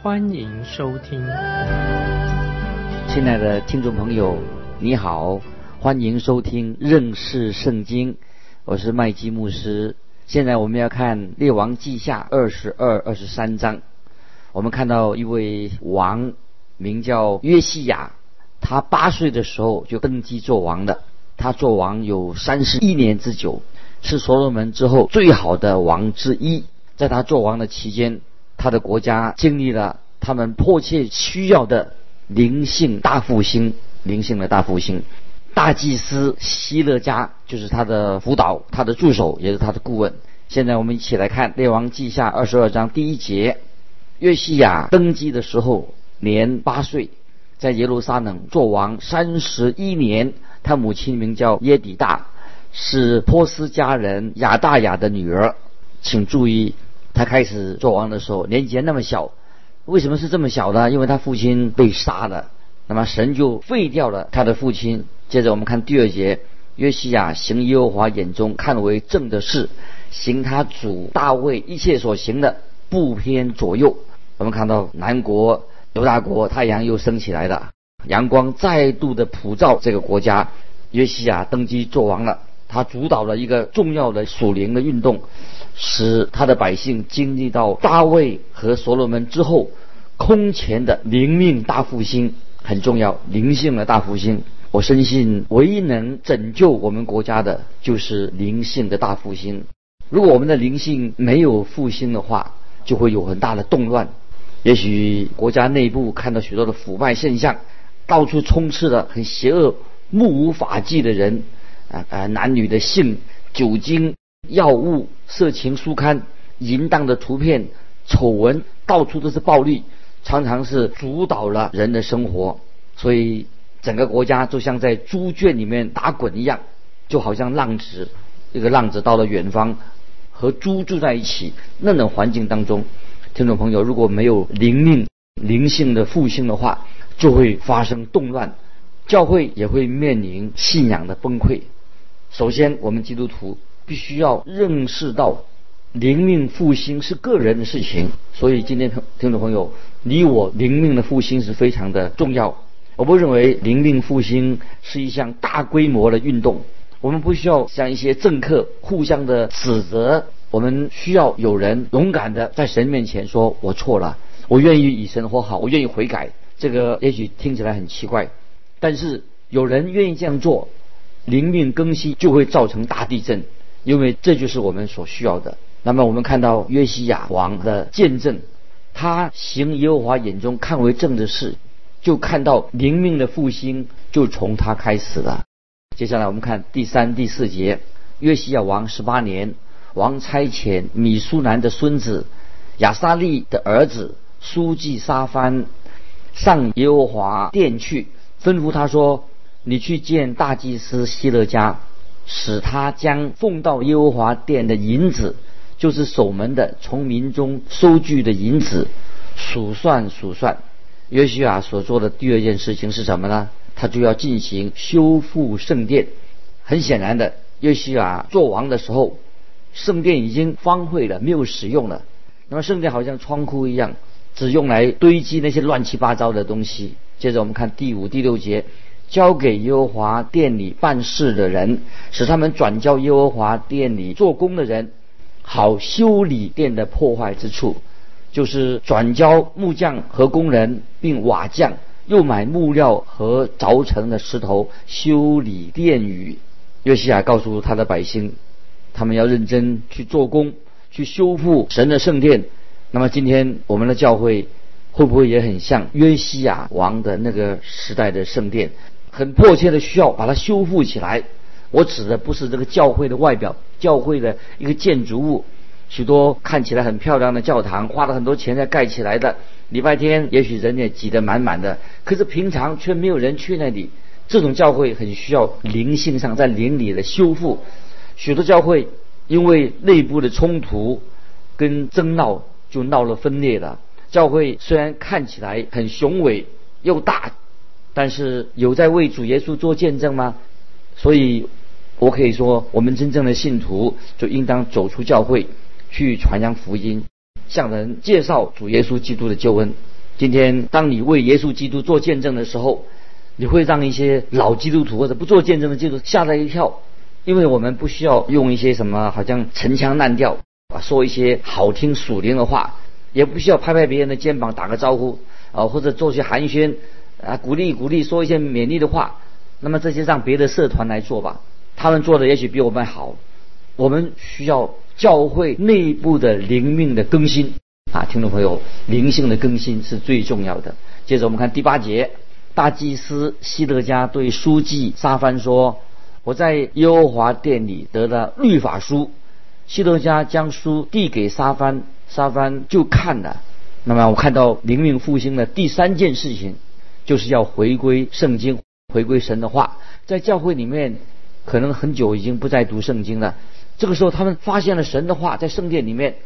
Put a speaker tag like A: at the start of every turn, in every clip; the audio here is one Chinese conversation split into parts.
A: 欢迎收听。
B: 亲爱的听众朋友，你好，欢迎收听认识圣经，我是麦基牧师。现在我们要看《列王记下》二十二、二十三章。我们看到一位王，名叫约西亚，他八岁的时候就登基做王的。他做王有三十一年之久，是所罗门之后最好的王之一。在他做王的期间，他的国家经历了他们迫切需要的灵性大复兴，灵性的大复兴。大祭司希勒家就是他的辅导，他的助手也是他的顾问。现在我们一起来看《列王记下》二十二章第一节：约西亚登基的时候年八岁，在耶路撒冷做王三十一年。他母亲名叫耶底大，是波斯家人亚大雅的女儿。请注意，他开始做王的时候年纪还那么小。为什么是这么小呢？因为他父亲被杀了，那么神就废掉了他的父亲。接着我们看第二节，约西亚行耶和华眼中看为正的事，行他主大卫一切所行的，不偏左右。我们看到南国犹大国太阳又升起来了，阳光再度的普照这个国家。约西亚登基做王了，他主导了一个重要的属灵的运动，使他的百姓经历到大卫和所罗门之后空前的灵命大复兴，很重要，灵性的大复兴。我深信，唯一能拯救我们国家的，就是灵性的大复兴。如果我们的灵性没有复兴的话，就会有很大的动乱。也许国家内部看到许多的腐败现象，到处充斥着很邪恶、目无法纪的人，啊啊，男女的性、酒精、药物、色情书刊、淫荡的图片、丑闻，到处都是暴力，常常是主导了人的生活。所以。整个国家就像在猪圈里面打滚一样，就好像浪子，一个浪子到了远方，和猪住在一起那种环境当中，听众朋友，如果没有灵命灵性的复兴的话，就会发生动乱，教会也会面临信仰的崩溃。首先，我们基督徒必须要认识到灵命复兴是个人的事情，所以今天听听众朋友，你我灵命的复兴是非常的重要。我不认为灵命复兴是一项大规模的运动，我们不需要像一些政客互相的指责，我们需要有人勇敢的在神面前说：“我错了，我愿意以神和好，我愿意悔改。”这个也许听起来很奇怪，但是有人愿意这样做，灵命更新就会造成大地震，因为这就是我们所需要的。那么我们看到约西亚王的见证，他行耶和华眼中看为正的事。就看到灵命的复兴就从他开始了。接下来我们看第三、第四节。约西亚王十八年，王差遣米苏南的孙子亚沙利的儿子书记沙番上耶和华殿去，吩咐他说：“你去见大祭司希勒家，使他将奉到耶和华殿的银子，就是守门的从民中收据的银子，数算数算。”约西亚所做的第二件事情是什么呢？他就要进行修复圣殿。很显然的，约西亚做王的时候，圣殿已经荒废了，没有使用了。那么圣殿好像仓库一样，只用来堆积那些乱七八糟的东西。接着我们看第五、第六节，交给耶和华殿里办事的人，使他们转交耶和华殿里做工的人，好修理殿的破坏之处。就是转交木匠和工人，并瓦匠，又买木料和凿成的石头修理殿宇。约西亚告诉他的百姓，他们要认真去做工，去修复神的圣殿。那么今天我们的教会会不会也很像约西亚王的那个时代的圣殿，很迫切的需要把它修复起来？我指的不是这个教会的外表，教会的一个建筑物。许多看起来很漂亮的教堂，花了很多钱才盖起来的。礼拜天也许人也挤得满满的，可是平常却没有人去那里。这种教会很需要灵性上在灵里的修复。许多教会因为内部的冲突跟争闹就闹了分裂了。教会虽然看起来很雄伟又大，但是有在为主耶稣做见证吗？所以，我可以说，我们真正的信徒就应当走出教会，去传扬福音，向人介绍主耶稣基督的救恩。今天，当你为耶稣基督做见证的时候，你会让一些老基督徒或者不做见证的基督徒吓了一跳，因为我们不需要用一些什么好像陈腔滥调啊，说一些好听属灵的话，也不需要拍拍别人的肩膀打个招呼啊，或者做些寒暄啊，鼓励鼓励，说一些勉励的话。那么这些让别的社团来做吧，他们做的也许比我们好。我们需要教会内部的灵命的更新啊，听众朋友，灵性的更新是最重要的。接着我们看第八节，大祭司希德加对书记沙帆说：“我在耶和华殿里得了律法书。”希德加将书递给沙帆，沙帆就看了。那么我看到灵命复兴的第三件事情，就是要回归圣经。回归神的话，在教会里面，可能很久已经不再读圣经了。这个时候，他们发现了神的话在圣殿里面，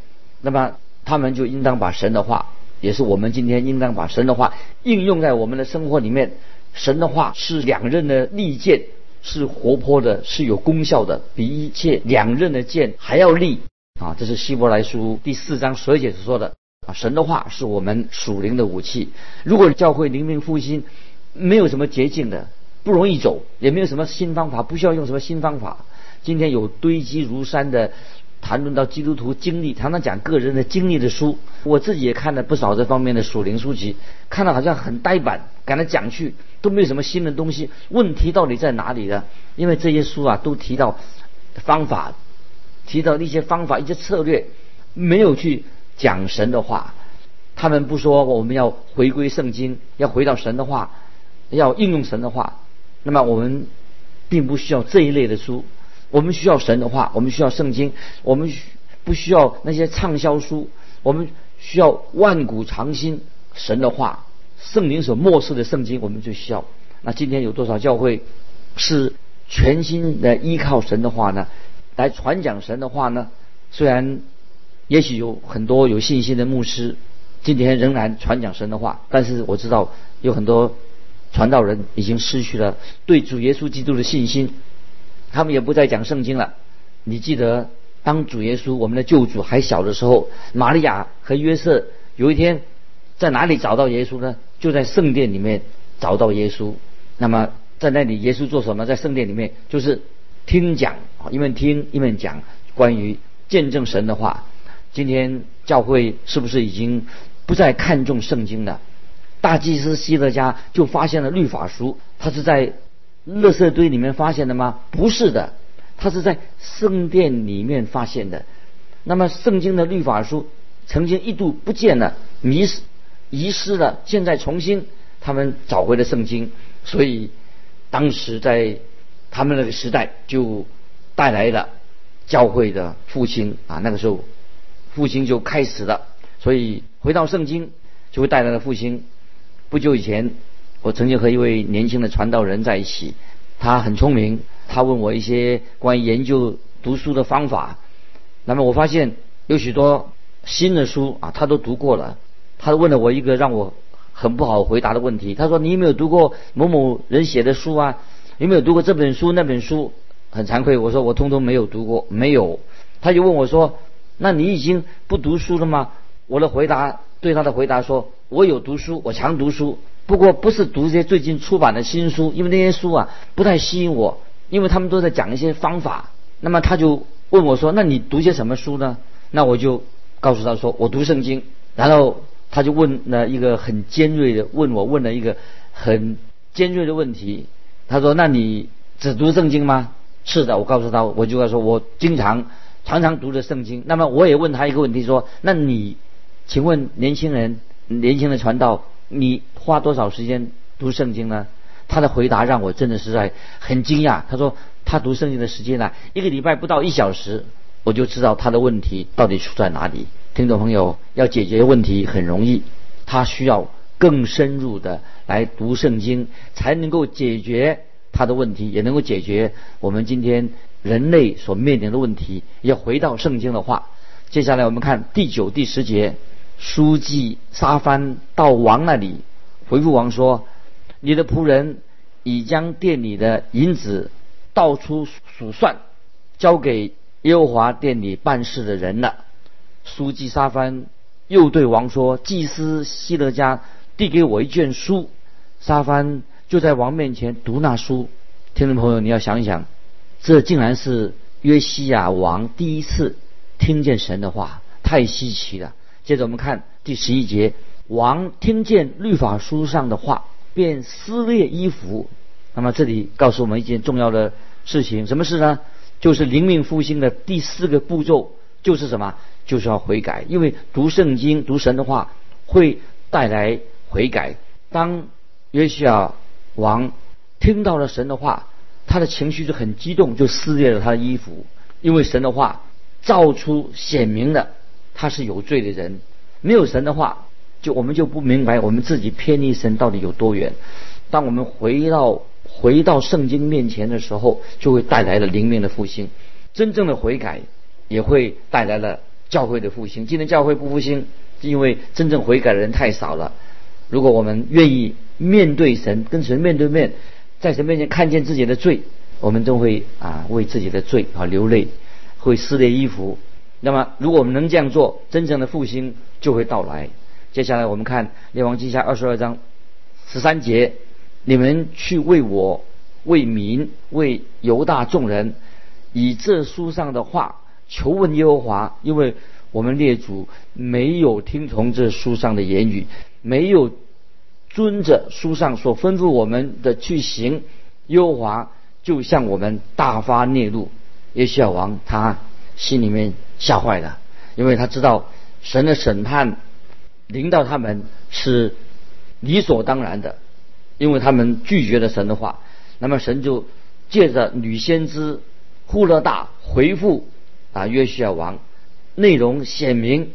B: 那么他们就应当把神的话，也是我们今天应当把神的话应用在我们的生活里面。神的话是两刃的利剑，是活泼的，是有功效的，比一切两刃的剑还要利啊！这是希伯来书第四章十二节所说的啊。神的话是我们属灵的武器。如果教会灵命复兴，没有什么捷径的，不容易走，也没有什么新方法，不需要用什么新方法。今天有堆积如山的谈论到基督徒经历，常常讲个人的经历的书，我自己也看了不少这方面的属灵书籍，看了好像很呆板，赶来讲去都没有什么新的东西。问题到底在哪里呢？因为这些书啊都提到方法，提到一些方法、一些策略，没有去讲神的话。他们不说我们要回归圣经，要回到神的话。要应用神的话，那么我们并不需要这一类的书，我们需要神的话，我们需要圣经，我们不需要那些畅销书，我们需要万古长新神的话，圣灵所漠视的圣经，我们就需要。那今天有多少教会是全心的依靠神的话呢？来传讲神的话呢？虽然也许有很多有信心的牧师今天仍然传讲神的话，但是我知道有很多。传道人已经失去了对主耶稣基督的信心，他们也不再讲圣经了。你记得，当主耶稣我们的救主还小的时候，玛利亚和约瑟有一天在哪里找到耶稣呢？就在圣殿里面找到耶稣。那么在那里，耶稣做什么？在圣殿里面就是听讲，一面听一面讲关于见证神的话。今天教会是不是已经不再看重圣经了？大祭司希德加就发现了律法书，他是在垃圾堆里面发现的吗？不是的，他是在圣殿里面发现的。那么圣经的律法书曾经一度不见了，迷失、遗失了，现在重新他们找回了圣经，所以当时在他们那个时代就带来了教会的复兴啊，那个时候复兴就开始了，所以回到圣经就会带来了复兴。不久以前，我曾经和一位年轻的传道人在一起，他很聪明，他问我一些关于研究读书的方法。那么我发现有许多新的书啊，他都读过了。他问了我一个让我很不好回答的问题，他说：“你有没有读过某某人写的书啊？有没有读过这本书那本书？”很惭愧，我说我通通没有读过，没有。他就问我说：“那你已经不读书了吗？”我的回答对他的回答说。我有读书，我常读书，不过不是读这些最近出版的新书，因为那些书啊不太吸引我，因为他们都在讲一些方法。那么他就问我说：“那你读些什么书呢？”那我就告诉他说：“我读圣经。”然后他就问了一个很尖锐的问我问了一个很尖锐的问题。他说：“那你只读圣经吗？”是的，我告诉他，我就要说我经常常常读的圣经。那么我也问他一个问题说：“那你，请问年轻人？”年轻的传道，你花多少时间读圣经呢？他的回答让我真的是在很惊讶。他说他读圣经的时间呢，一个礼拜不到一小时。我就知道他的问题到底出在哪里。听众朋友，要解决问题很容易，他需要更深入的来读圣经，才能够解决他的问题，也能够解决我们今天人类所面临的问题。要回到圣经的话，接下来我们看第九、第十节，书记沙番到王那里，回复王说：“你的仆人已将店里的银子倒出数算，交给耶和华店里办事的人了。”书记沙番又对王说：“祭司希勒家递给我一卷书。”沙番就在王面前读那书。听众朋友，你要想一想，这竟然是约西亚王第一次听见神的话，太稀奇了。接着我们看第十一节：王听见律法书上的话，便撕裂衣服。那么这里告诉我们一件重要的事情，什么事呢？就是灵命复兴的第四个步骤，就是什么？就是要悔改，因为读圣经、读神的话会带来悔改。当约西亚王听到了神的话，他的情绪就很激动，就撕裂了他的衣服。因为神的话照出显明了他是有罪的人。没有神的话，就我们就不明白我们自己偏离神到底有多远。当我们回到回到圣经面前的时候，就会带来了灵命的复兴。真正的悔改也会带来了。教会的复兴，今天教会不复兴，因为真正悔改的人太少了。如果我们愿意面对神，跟神面对面，在神面前看见自己的罪，我们都会啊为自己的罪啊流泪，会撕裂衣服。那么，如果我们能这样做，真正的复兴就会到来。接下来我们看列王记下二十二章十三节：你们去为我、为民、为犹大众人，以这书上的话。求问耶和华，因为我们列祖没有听从这书上的言语，没有遵着书上所吩咐我们的去行，耶和华就向我们大发孽怒。耶西亚王他心里面吓坏了，因为他知道神的审判临到他们是理所当然的，因为他们拒绝了神的话。那么神就借着女先知呼勒大回复。啊，约西亚王，内容显明，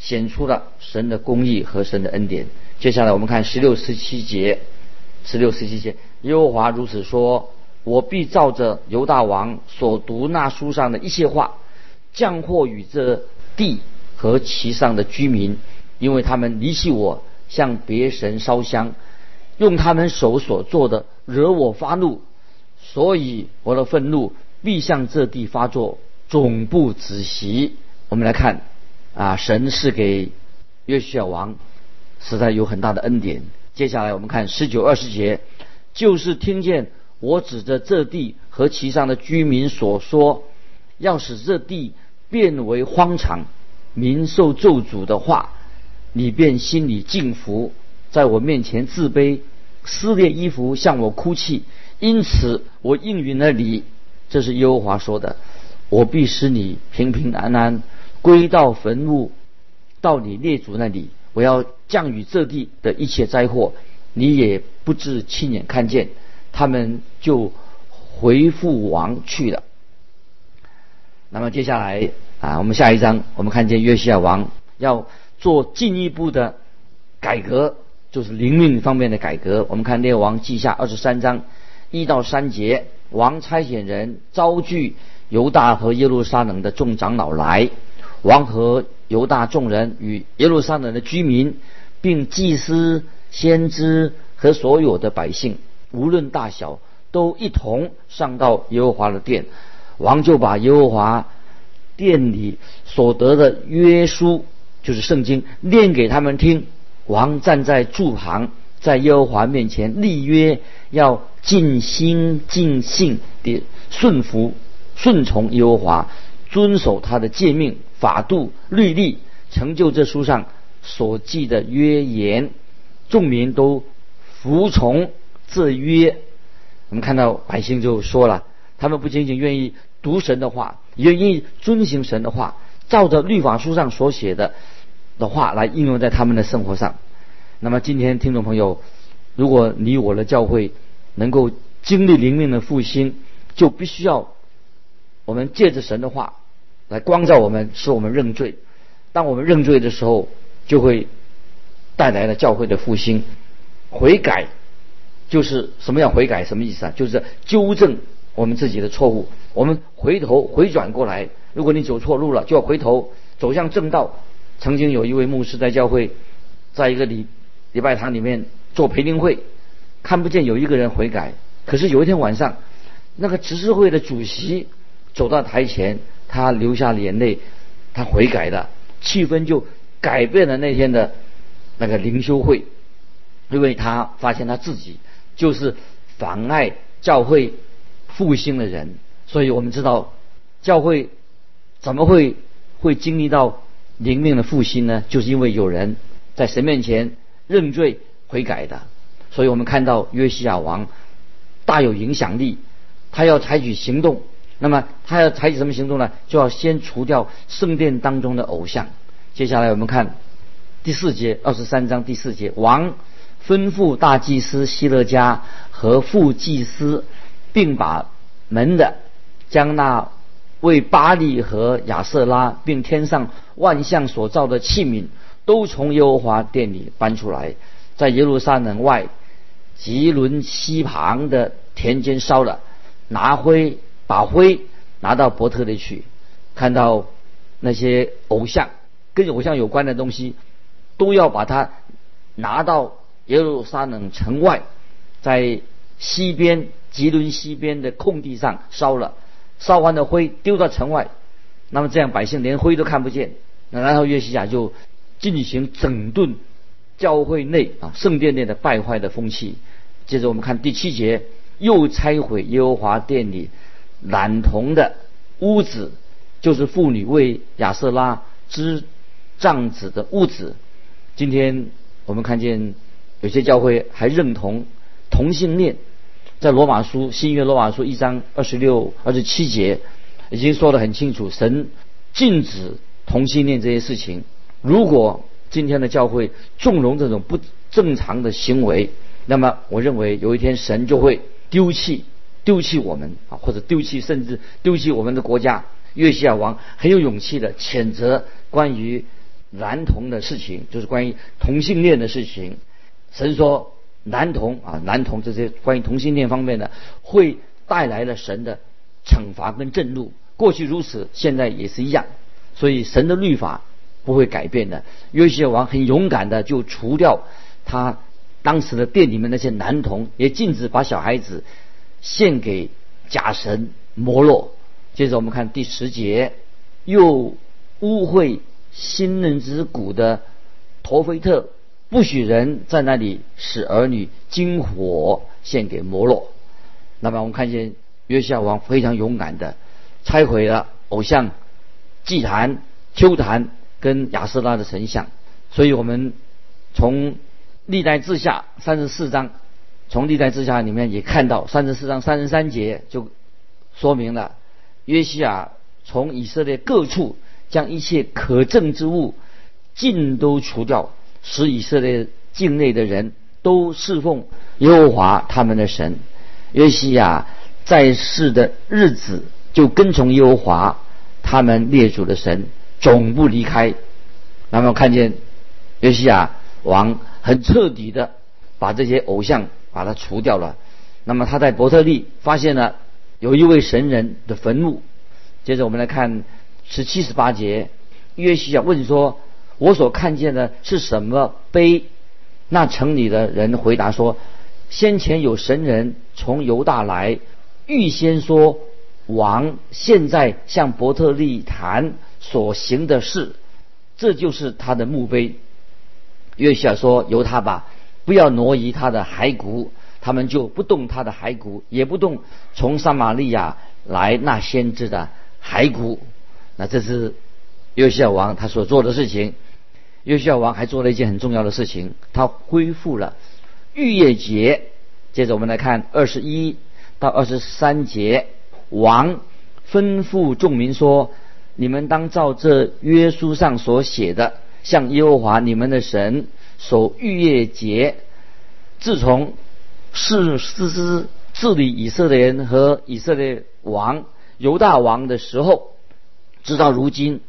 B: 显出了神的公义和神的恩典。接下来我们看十六、十七节，十六、十七节，耶和华如此说：我必照着犹大王所读那书上的一些话，降祸与这地和其上的居民，因为他们离弃我，向别神烧香，用他们手所做的惹我发怒，所以我的愤怒必向这地发作。总不子席，我们来看啊，神是给约西亚王实在有很大的恩典。接下来我们看十九二十节，就是听见我指着这地和其上的居民所说，要使这地变为荒场，民受咒诅的话，你便心里敬服，在我面前自卑，撕裂衣服向我哭泣，因此我应允了你。这是耶和华说的。我必使你平平安安归到坟墓，到你列祖那里。我要降雨这地的一切灾祸，你也不至亲眼看见。他们就回复王去了。那么接下来啊，我们下一章，我们看见约西亚王要做进一步的改革，就是灵命方面的改革。我们看列王记下二十三章一到三节，王差遣人招聚。犹大和耶路撒冷的众长老来，王和犹大众人与耶路撒冷的居民，并祭司、先知和所有的百姓，无论大小，都一同上到耶和华的殿。王就把耶和华殿里所得的约书，就是圣经，念给他们听。王站在柱旁，在耶和华面前立约，要尽心尽性地顺服。顺从耶和华，遵守他的诫命、法度、律例，成就这书上所记的约言，众民都服从这约。我们看到百姓就说了，他们不仅仅愿意读神的话，愿意遵行神的话，照着律法书上所写的的话来应用在他们的生活上。那么今天听众朋友，如果你我的教会能够经历灵命的复兴，就必须要。我们借着神的话来光照我们，使我们认罪。当我们认罪的时候，就会带来了教会的复兴。悔改就是什么样？悔改什么意思啊？就是纠正我们自己的错误。我们回头回转过来，如果你走错路了，就要回头走向正道。曾经有一位牧师在教会，在一个礼礼拜堂里面做培灵会，看不见有一个人悔改。可是有一天晚上，那个执事会的主席走到台前，他流下了眼泪，他悔改了，气氛就改变了那天的那个灵修会，因为他发现他自己就是妨碍教会复兴的人。所以我们知道，教会怎么会会经历到灵命的复兴呢？就是因为有人在神面前认罪悔改的。所以我们看到约西亚王大有影响力，他要采取行动。那么他要采取什么行动呢？就要先除掉圣殿当中的偶像。接下来我们看第四节，二十三章第四节，王吩咐大祭司希勒家和副祭司，并把门的。将那为巴利和亚瑟拉，并天上万象所造的器皿，都从耶和华殿里搬出来，在耶路撒冷外吉伦西旁的田间烧了，拿灰把灰拿到伯特利去，看到那些偶像跟偶像有关的东西，都要把它拿到耶路撒冷城外，在西边吉伦西边的空地上烧了。烧完的灰丢到城外，那么这样百姓连灰都看不见。那然后约西亚就进行整顿教会内啊圣殿内的败坏的风气。接着我们看第七节，又拆毁耶和华殿里染铜的屋子，就是妇女为亚瑟拉织帐子的屋子。今天我们看见有些教会还认同同性恋。在罗马书新约罗马书一章二十六、二十七节，已经说得很清楚，神禁止同性恋这些事情。如果今天的教会纵容这种不正常的行为，那么我认为有一天神就会丢弃、丢弃我们啊，或者丢弃甚至丢弃我们的国家。约西亚王很有勇气的谴责关于男童的事情，就是关于同性恋的事情。神说。男童啊，男童这些关于同性恋方面的，会带来了神的惩罚跟震怒。过去如此，现在也是一样。所以神的律法不会改变的。约西亚王很勇敢的就除掉他当时的店里面那些男童，也禁止把小孩子献给假神摩洛。接着我们看第十节，又污秽新嫩之谷的陀菲特。不许人在那里使儿女金火献给摩洛。那么我们看见约西亚王非常勇敢的拆毁了偶像祭坛、丘坛跟亚瑟拉的神像。所以我们从历代志下三十四章，从历代志下里面也看到三十四章三十三节就说明了约西亚从以色列各处将一切可憎之物尽都除掉。使以色列境内的人都侍奉耶和华他们的神。约西亚在世的日子就跟从耶和华他们列祖的神，总不离开。那么看见约西亚王很彻底的把这些偶像把它除掉了。那么他在伯特利发现了有一位神人的坟墓。接着我们来看十七十八节，约西亚问说。我所看见的是什么碑？那城里的人回答说：“先前有神人从犹大来，预先说王现在向伯特利坛所行的事，这就是他的墓碑。”约西亚说：“由他吧，不要挪移他的骸骨。”他们就不动他的骸骨，也不动从撒玛利亚来那先知的骸骨。那这是约西亚王他所做的事情。约西亚王还做了一件很重要的事情，他恢复了逾越节。接着我们来看二十一到二十三节，王吩咐众民说：“你们当照这约书上所写的，向耶和华你们的神守逾越节。自从是是是治理以色列人和以色列王犹大王的时候，直到如今，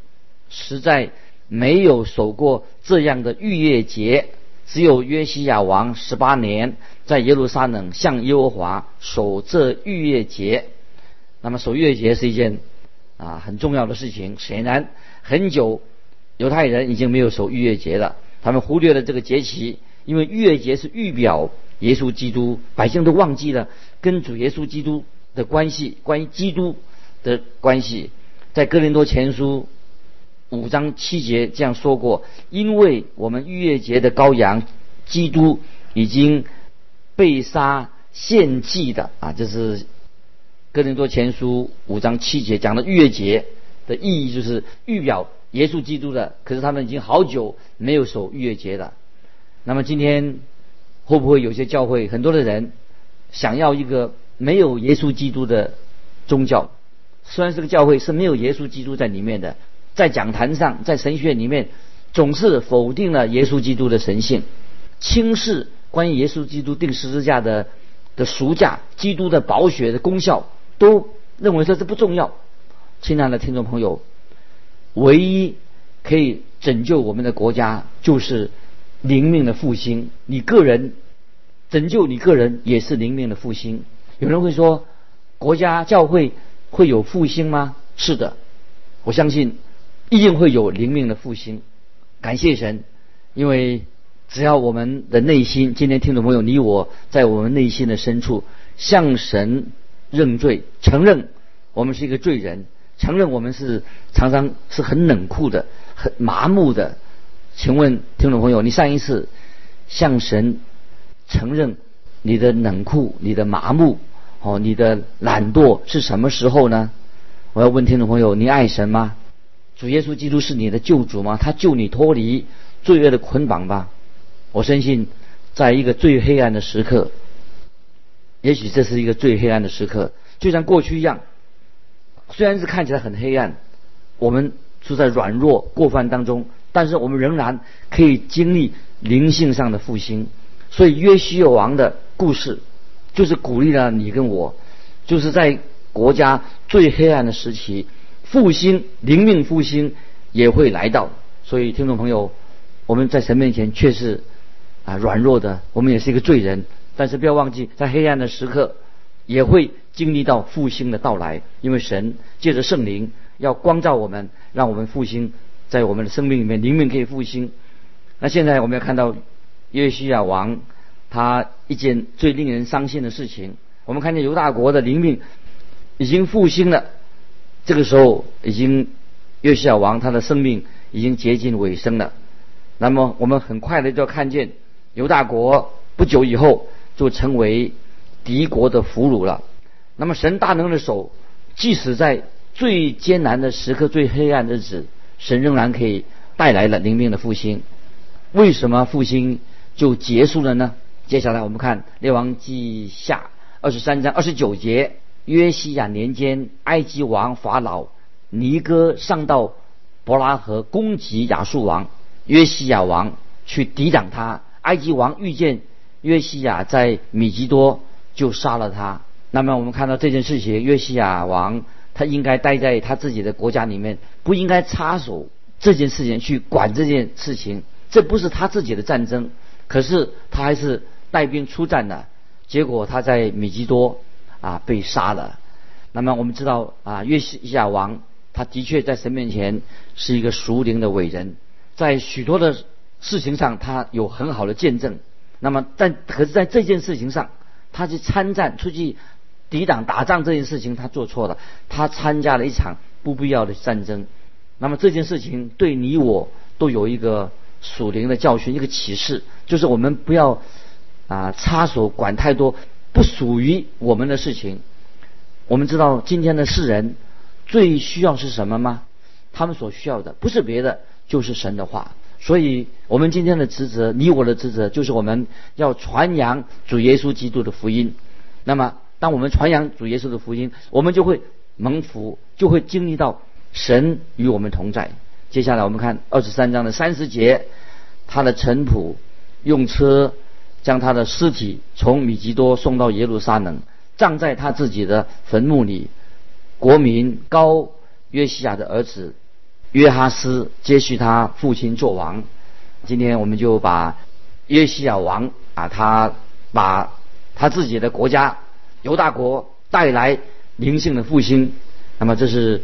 B: 实在没有守过这样的逾越节。只有约西亚王十八年，在耶路撒冷向耶和华守这逾越节。那么守逾越节是一件啊很重要的事情。显然，很久犹太人已经没有守逾越节了，他们忽略了这个节期，因为逾越节是预表耶稣基督，百姓都忘记了跟主耶稣基督的关系，关于基督的关系。在哥林多前书五章七节这样说过：因为我们逾越节的羔羊基督已经被杀献祭的啊，这是。哥林多前书五章七节讲的逾越节的意义，就是预表耶稣基督的。可是他们已经好久没有守逾越节了。那么今天会不会有些教会很多的人想要一个没有耶稣基督的宗教？虽然这个教会是没有耶稣基督在里面的，在讲坛上，在神学里面总是否定了耶稣基督的神性，轻视关于耶稣基督定十字架的的赎价、基督的宝血的功效。都认为说这不重要，亲爱的听众朋友，唯一可以拯救我们的国家就是灵命的复兴。你个人拯救你个人也是灵命的复兴。有人会说，国家教会会有复兴吗？是的，我相信一定会有灵命的复兴。感谢神，因为只要我们的内心，今天听众朋友你我在我们内心的深处向神。认罪，承认我们是一个罪人，承认我们是常常是很冷酷的、很麻木的。请问听众朋友，你上一次向神承认你的冷酷、你的麻木、哦，你的懒惰是什么时候呢？我要问听众朋友，你爱神吗？主耶稣基督是你的救主吗？他救你脱离罪恶的捆绑吧？我相信，在一个最黑暗的时刻。也许这是一个最黑暗的时刻，就像过去一样。虽然是看起来很黑暗，我们处在软弱过犯当中，但是我们仍然可以经历灵性上的复兴。所以约西亚王的故事，就是鼓励了你跟我，就是在国家最黑暗的时期，复兴灵命复兴也会来到。所以听众朋友，我们在神面前却是啊软弱的，我们也是一个罪人。但是不要忘记，在黑暗的时刻，也会经历到复兴的到来。因为神借着圣灵要光照我们，让我们复兴，在我们的生命里面灵命可以复兴。那现在我们要看到约西亚王他一件最令人伤心的事情。我们看见犹大国的灵命已经复兴了，这个时候已经约西亚王他的生命已经接近尾声了。那么我们很快的就看见犹大国不久以后。就成为敌国的俘虏了。那么神大能的手，即使在最艰难的时刻、最黑暗的日子，神仍然可以带来了灵命的复兴。为什么复兴就结束了呢？接下来我们看《列王记下》二十三章二十九节：约西亚年间，埃及王法老尼哥上到伯拉河攻击亚述王，约西亚王去抵挡他。埃及王遇见。约西亚在米吉多就杀了他。那么我们看到这件事情，约西亚王他应该待在他自己的国家里面，不应该插手这件事情去管这件事情。这不是他自己的战争，可是他还是带兵出战的。结果他在米吉多啊被杀了。那么我们知道啊，约西亚王他的确在神面前是一个熟灵的伟人，在许多的事情上他有很好的见证。那么，但可是在这件事情上，他去参战、出去抵挡打仗这件事情，他做错了。他参加了一场不必要的战争。那么这件事情对你我都有一个属灵的教训，一个启示，就是我们不要啊插手管太多不属于我们的事情。我们知道今天的世人最需要是什么吗？他们所需要的不是别的，就是神的话。所以，我们今天的职责，你我的职责，就是我们要传扬主耶稣基督的福音。那么，当我们传扬主耶稣的福音，我们就会蒙福，就会经历到神与我们同在。接下来，我们看二十三章的三十节，他的臣仆用车将他的尸体从米吉多送到耶路撒冷，葬在他自己的坟墓里。国民高约西亚的儿子约哈斯接续他父亲做王。今天我们就把约西亚王啊，他把他自己的国家犹大国带来灵性的复兴。那么这是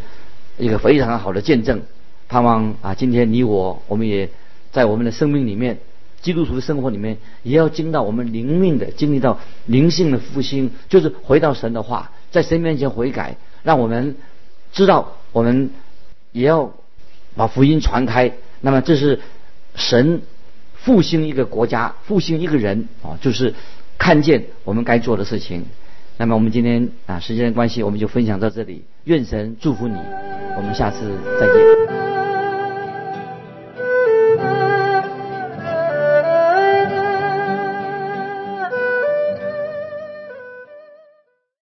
B: 一个非常好的见证。盼望啊，今天你我我们也在我们的生命里面，基督徒的生活里面，也要经到我们灵命的经历到灵性的复兴，就是回到神的话，在神面前悔改，让我们知道我们也要把福音传开。那么这是神复兴一个国家、复兴一个人啊，就是看见我们该做的事情。那么我们今天啊，时间的关系，我们就分享到这里。愿神祝福你，我们下次再见。